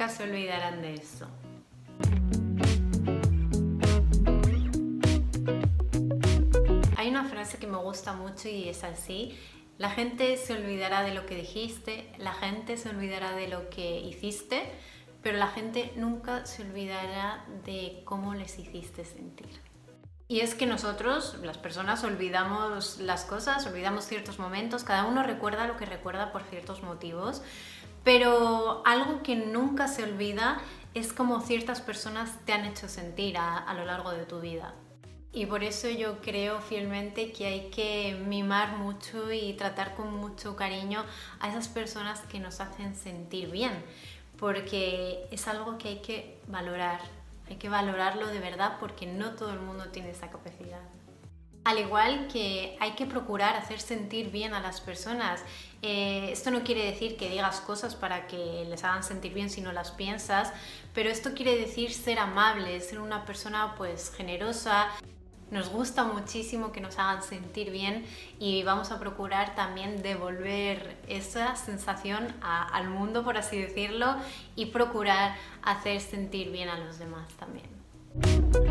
nunca se olvidarán de eso. Hay una frase que me gusta mucho y es así. La gente se olvidará de lo que dijiste, la gente se olvidará de lo que hiciste, pero la gente nunca se olvidará de cómo les hiciste sentir. Y es que nosotros, las personas, olvidamos las cosas, olvidamos ciertos momentos, cada uno recuerda lo que recuerda por ciertos motivos, pero algo que nunca se olvida es como ciertas personas te han hecho sentir a, a lo largo de tu vida. Y por eso yo creo fielmente que hay que mimar mucho y tratar con mucho cariño a esas personas que nos hacen sentir bien, porque es algo que hay que valorar, hay que valorarlo de verdad porque no todo el mundo tiene esa capacidad. Al igual que hay que procurar hacer sentir bien a las personas. Eh, esto no quiere decir que digas cosas para que les hagan sentir bien si no las piensas, pero esto quiere decir ser amable, ser una persona pues generosa, nos gusta muchísimo que nos hagan sentir bien y vamos a procurar también devolver esa sensación al mundo, por así decirlo, y procurar hacer sentir bien a los demás también.